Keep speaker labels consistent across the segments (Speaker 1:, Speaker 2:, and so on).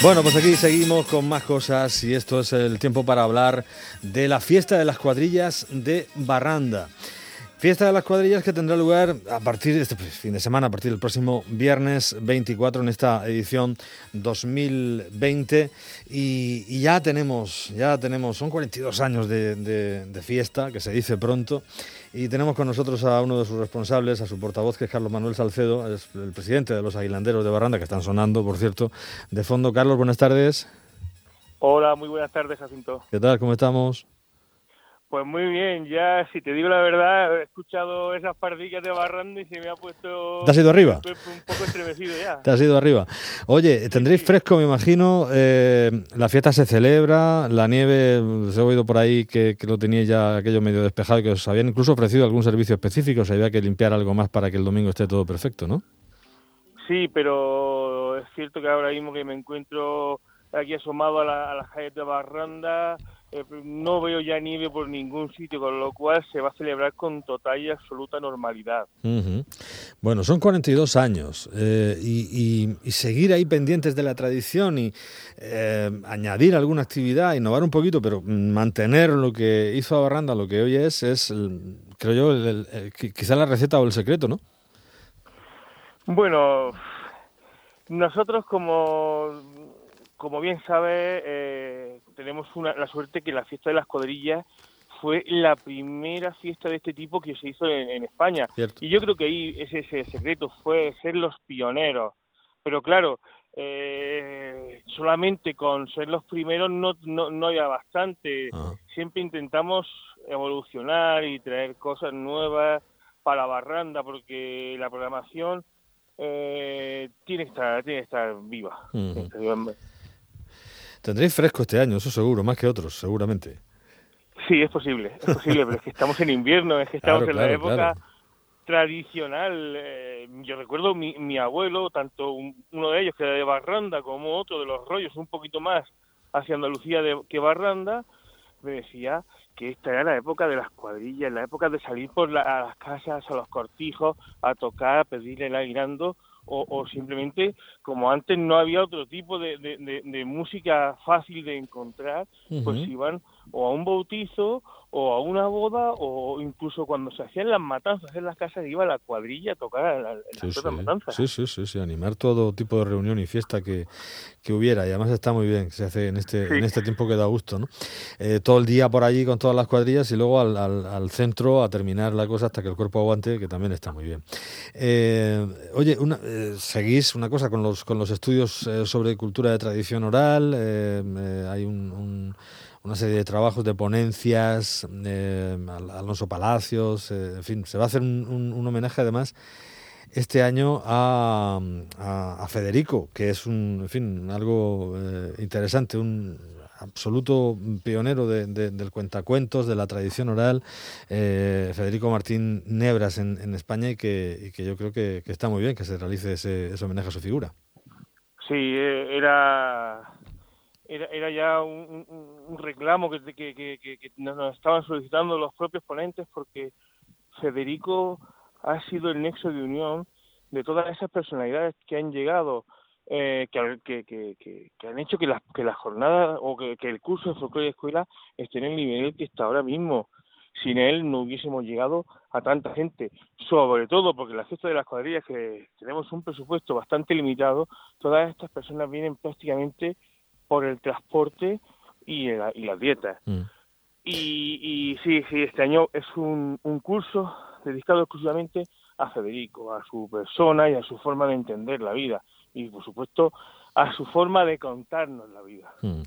Speaker 1: Bueno, pues aquí seguimos con más cosas y esto es el tiempo para hablar de la fiesta de las cuadrillas de Barranda. Fiesta de las cuadrillas que tendrá lugar a partir de este pues, fin de semana, a partir del próximo viernes 24 en esta edición 2020 y, ya tenemos, ya tenemos, son 42 años de, de fiesta, que se dice pronto, y tenemos con nosotros a uno de sus responsables, a su portavoz, que es Carlos Manuel Salcedo, es el presidente de los Aguilanderos de Barranda, que están sonando, por cierto, de fondo. Carlos, buenas tardes.
Speaker 2: Hola, muy buenas tardes, Jacinto.
Speaker 1: ¿Qué tal? ¿Cómo estamos?
Speaker 2: Pues muy bien, ya si te digo la verdad, he escuchado esas pardillas de Barranda y se me ha puesto...
Speaker 1: ¿Te has ido arriba?
Speaker 2: Un poco estremecido ya.
Speaker 1: Te has ido arriba. Oye, tendréis fresco, me imagino, eh, la fiesta se celebra, la nieve, os he oído por ahí que, lo teníais ya aquello medio despejado, que os habían incluso ofrecido algún servicio específico, o había que limpiar algo más para que el domingo esté todo perfecto, ¿no?
Speaker 2: Sí, pero es cierto que ahora mismo que me encuentro aquí asomado a, la, a las calles de Barranda eh, no veo ya nieve por ningún sitio, con lo cual se va a celebrar con total y absoluta normalidad.
Speaker 1: Bueno, son 42 años eh, y, seguir ahí pendientes de la tradición y eh, añadir alguna actividad, innovar un poquito, pero mantener lo que hizo Barranda, lo que hoy es, es, creo yo, quizá la receta o el secreto, ¿no?
Speaker 2: Bueno, nosotros como como bien sabe, tenemos la suerte que la fiesta de las cuadrillas fue la primera fiesta de este tipo que se hizo en, España. Y yo creo que ahí ese, ese secreto fue ser los pioneros. Pero claro, eh, solamente con ser los primeros no, no, no había bastante. Siempre intentamos evolucionar y traer cosas nuevas para la barranda porque la programación eh, tiene que estar tiene que estar viva.
Speaker 1: Tendréis fresco este año, eso seguro, más que otros, seguramente.
Speaker 2: Sí, es posible, es posible, pero es que estamos en invierno, es que estamos en la época tradicional. Eh, yo recuerdo mi, mi abuelo, tanto uno de ellos que era de Barranda como otro de los rollos, un poquito más hacia Andalucía de, que Barranda, me decía que esta era la época de las cuadrillas, la época de salir por a las casas, a los cortijos, a tocar, a pedirle el aguinando o, simplemente como antes no había otro tipo de, de, música fácil de encontrar, pues iban o a un bautizo o a una boda o incluso cuando se hacían las matanzas en las casas iba la cuadrilla a tocar las sí, matanzas.
Speaker 1: Sí, sí, sí, sí, animar todo tipo de reunión y fiesta que, que hubiera y además está muy bien que se hace en este, en este tiempo que da gusto, ¿no? Eh, todo el día por allí con todas las cuadrillas y luego al, al, centro a terminar la cosa hasta que el cuerpo aguante, que también está muy bien. Eh, oye, una, eh, seguís una cosa con los, con los estudios sobre cultura de tradición oral, hay un una serie de trabajos, de ponencias, eh, Alonso Palacios, eh, en fin, se va a hacer un, homenaje además este año a, a, Federico, que es un, en fin, algo eh, interesante, un absoluto pionero del cuentacuentos, de la tradición oral, eh, Federico Martín Nebras en, España y que, yo creo que, está muy bien que se realice ese, ese homenaje a su figura.
Speaker 2: Sí, era era, era ya un, reclamo que, que, nos estaban solicitando los propios ponentes porque Federico ha sido el nexo de unión de todas esas personalidades que han llegado, eh, que, que, que, han hecho que las que la jornada o que, el curso de folclore de escuela esté en el nivel que está ahora mismo. Sin él no hubiésemos llegado a tanta gente, sobre todo porque la fiesta de las cuadrillas, que tenemos un presupuesto bastante limitado, todas estas personas vienen prácticamente por el transporte y, la, y las dietas. Mm. Y, y, sí, sí, este año es un, un curso dedicado exclusivamente a Federico, a su persona y a su forma de entender la vida. Y por supuesto a su forma de contarnos la vida. Hmm.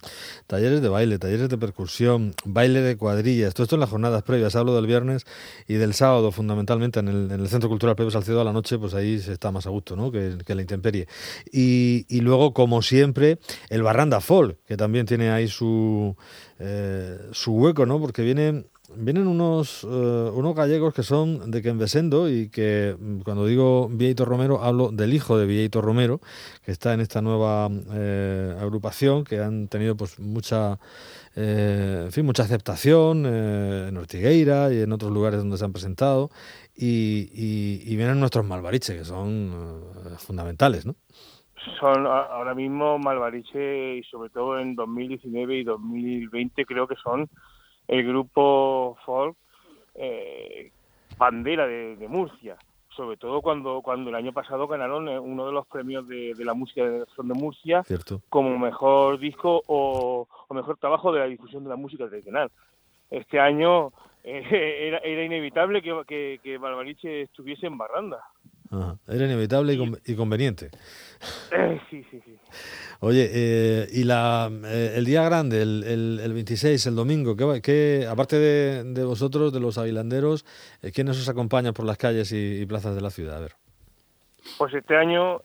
Speaker 1: Talleres de baile, talleres de percusión, baile de cuadrillas, todo esto en las jornadas previas, hablo del viernes y del sábado fundamentalmente en el, Centro Cultural Previo Salcedo a la noche, pues ahí se está más a gusto, ¿no? Que, la intemperie. Y, luego, como siempre, el Barranda Folk, que también tiene ahí su, eh, su hueco, ¿no? Porque viene vienen unos, eh, unos gallegos que son de Quenvesendo y que mm, cuando digo Vieito Romero hablo del hijo de Vieito Romero, que está en esta nueva eh, agrupación, que han tenido pues mucha, eh, mucha aceptación en Ortigueira y en otros lugares donde se han presentado. Y, y, vienen nuestros malvariches, que son fundamentales, ¿no?
Speaker 2: Son ahora mismo Malvariche y sobre todo en 2019 y 2020 creo que son el grupo folk eh, bandera de, Murcia, sobre todo cuando cuando el año pasado ganaron eh, uno de los premios de, la música de, de Murcia como mejor disco o, mejor trabajo de la difusión de la música tradicional. Este año eh, era, era, inevitable que, que, que Malvariche estuviese en Barranda.
Speaker 1: Era inevitable y, conveniente.
Speaker 2: Eh, sí, sí, sí.
Speaker 1: Oye, eh, y la, eh, el día grande, el, el, 26, el domingo, ¿qué, qué aparte de, vosotros, de los avilanderos, quiénes os acompañan por las calles y, plazas de la ciudad? A ver.
Speaker 2: Pues este año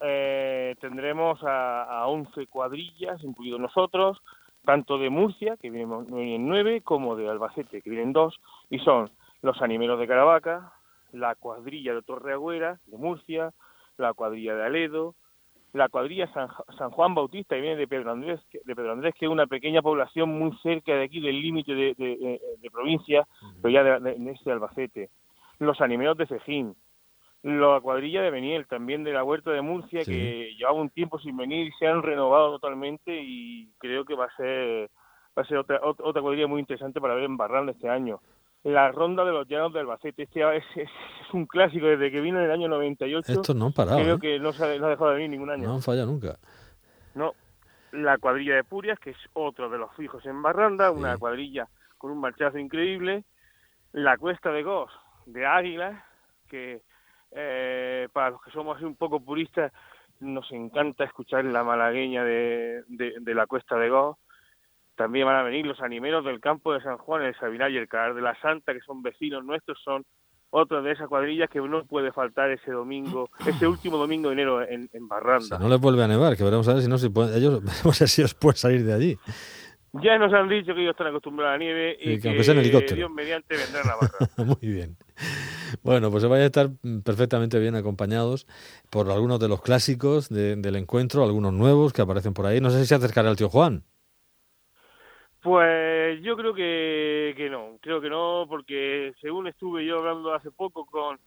Speaker 2: tendremos a, a 11 cuadrillas, incluidos nosotros, tanto de Murcia, que vienen, vienen nueve, como de Albacete, que vienen dos, y son los animeros de Caravaca, la cuadrilla de Torreagüera, de Murcia, la cuadrilla de Aledo, la cuadrilla San, Juan Bautista, que viene de Pedro Andrés, de Pedro Andrés, que es una pequeña población muy cerca de aquí, del límite de, provincia, pero ya de, este Albacete. Los animeros de Cejín, la cuadrilla de Beniel, también de la Huerta de Murcia, que llevaba un tiempo sin venir y se han renovado totalmente y creo que va a ser va a ser otra, otra cuadrilla muy interesante para ver en Barranda este año la ronda de los llanos del Albacete. Este es, es, un clásico desde que vino en el año 98.
Speaker 1: Esto no han parado.
Speaker 2: Creo
Speaker 1: ¿eh?
Speaker 2: que no, se ha, dejado de venir ningún año.
Speaker 1: No han fallado nunca.
Speaker 2: No. La cuadrilla de Purias, que es otro de los fijos en Barranda, una cuadrilla con un marchazo increíble. La Cuesta de Gos, de Águila, que eh, para los que somos así un poco puristas, nos encanta escuchar la malagueña de, de, la Cuesta de Gos también van a venir los animeros del campo de San Juan, el Sabinar y el Calar de la Santa, que son vecinos nuestros, son otras de esas cuadrillas que no puede faltar ese domingo, ese último domingo de enero en, Barranda.
Speaker 1: no les vuelve a nevar, que veremos a ver si no si ellos veremos si os pueden salir de allí.
Speaker 2: Ya nos han dicho que ellos están acostumbrados a la nieve y, que, Dios mediante vendrán a Barranda.
Speaker 1: Muy bien. Bueno, pues se vaya a estar perfectamente bien acompañados por algunos de los clásicos del encuentro, algunos nuevos que aparecen por ahí. No sé si se acercará el tío Juan.
Speaker 2: Pues yo creo que, que no, creo que no, porque según estuve yo hablando hace poco con,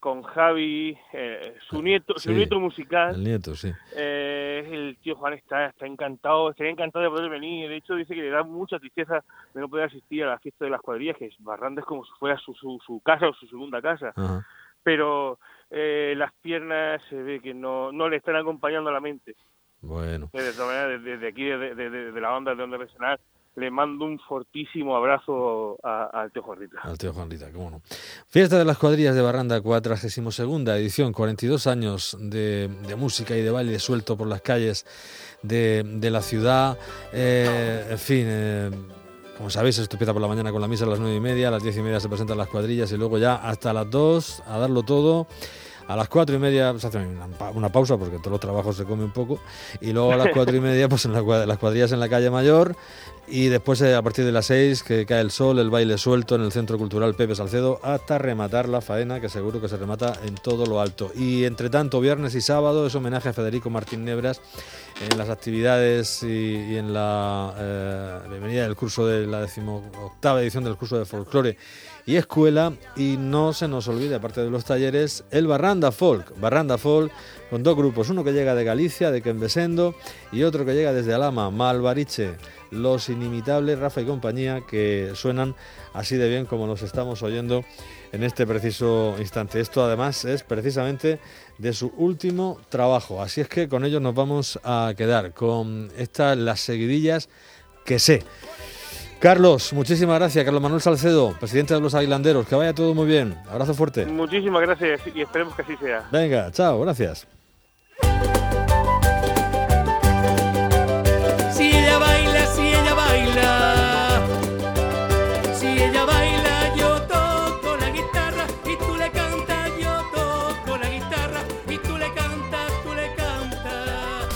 Speaker 2: con Javi, eh, su nieto, su nieto musical.
Speaker 1: El nieto, sí.
Speaker 2: Eh, el tío Juan está, está encantado, estaría encantado de poder venir. De hecho, dice que le da mucha tristeza de no poder asistir a la fiesta de las cuadrillas, que es Barranda es como si fuera su, su, su casa o su segunda casa. Pero eh, las piernas se ve que no, no le están acompañando a la mente.
Speaker 1: Bueno.
Speaker 2: De desde, aquí, de, de, la banda de Onda Regional, le mando un fortísimo abrazo al tío Juanrita.
Speaker 1: Al tío Juanrita, cómo no. Fiesta de las cuadrillas de Barranda, 42 edición, 42 años de, música y de baile suelto por las calles de, la ciudad. Eh, en fin. Eh, como sabéis, esto empieza por la mañana con la misa a las nueve y media, a las diez y media se presentan las cuadrillas y luego ya hasta las dos a darlo todo. A las cuatro y media se hace una, pausa porque todos los trabajos se come un poco. Y luego a las cuatro y media, pues en las cuadrillas en la calle Mayor. Y después, eh, a partir de las seis, que cae el sol, el baile suelto en el Centro Cultural Pepe Salcedo, hasta rematar la faena, que seguro que se remata en todo lo alto. Y entre tanto, viernes y sábado es homenaje a Federico Martín Nebras en las actividades y, en la eh, bienvenida del curso de la decimoctava edición del curso de folclore y escuela. Y no se nos olvide, aparte de los talleres, el Barranda Folk. Barranda Folk con dos grupos, uno que llega de Galicia, de Quembesendo, y otro que llega desde Alama, Malvariche. Los inimitables Rafa y compañía que suenan así de bien como los estamos oyendo en este preciso instante. Esto además es precisamente de su último trabajo. Así es que con ellos nos vamos a quedar con estas las seguidillas que sé. Carlos, muchísimas gracias. Carlos Manuel Salcedo, presidente de los Aguilanderos. Que vaya todo muy bien. Abrazo fuerte.
Speaker 2: Muchísimas gracias y esperemos que así sea.
Speaker 1: Venga, chao, gracias.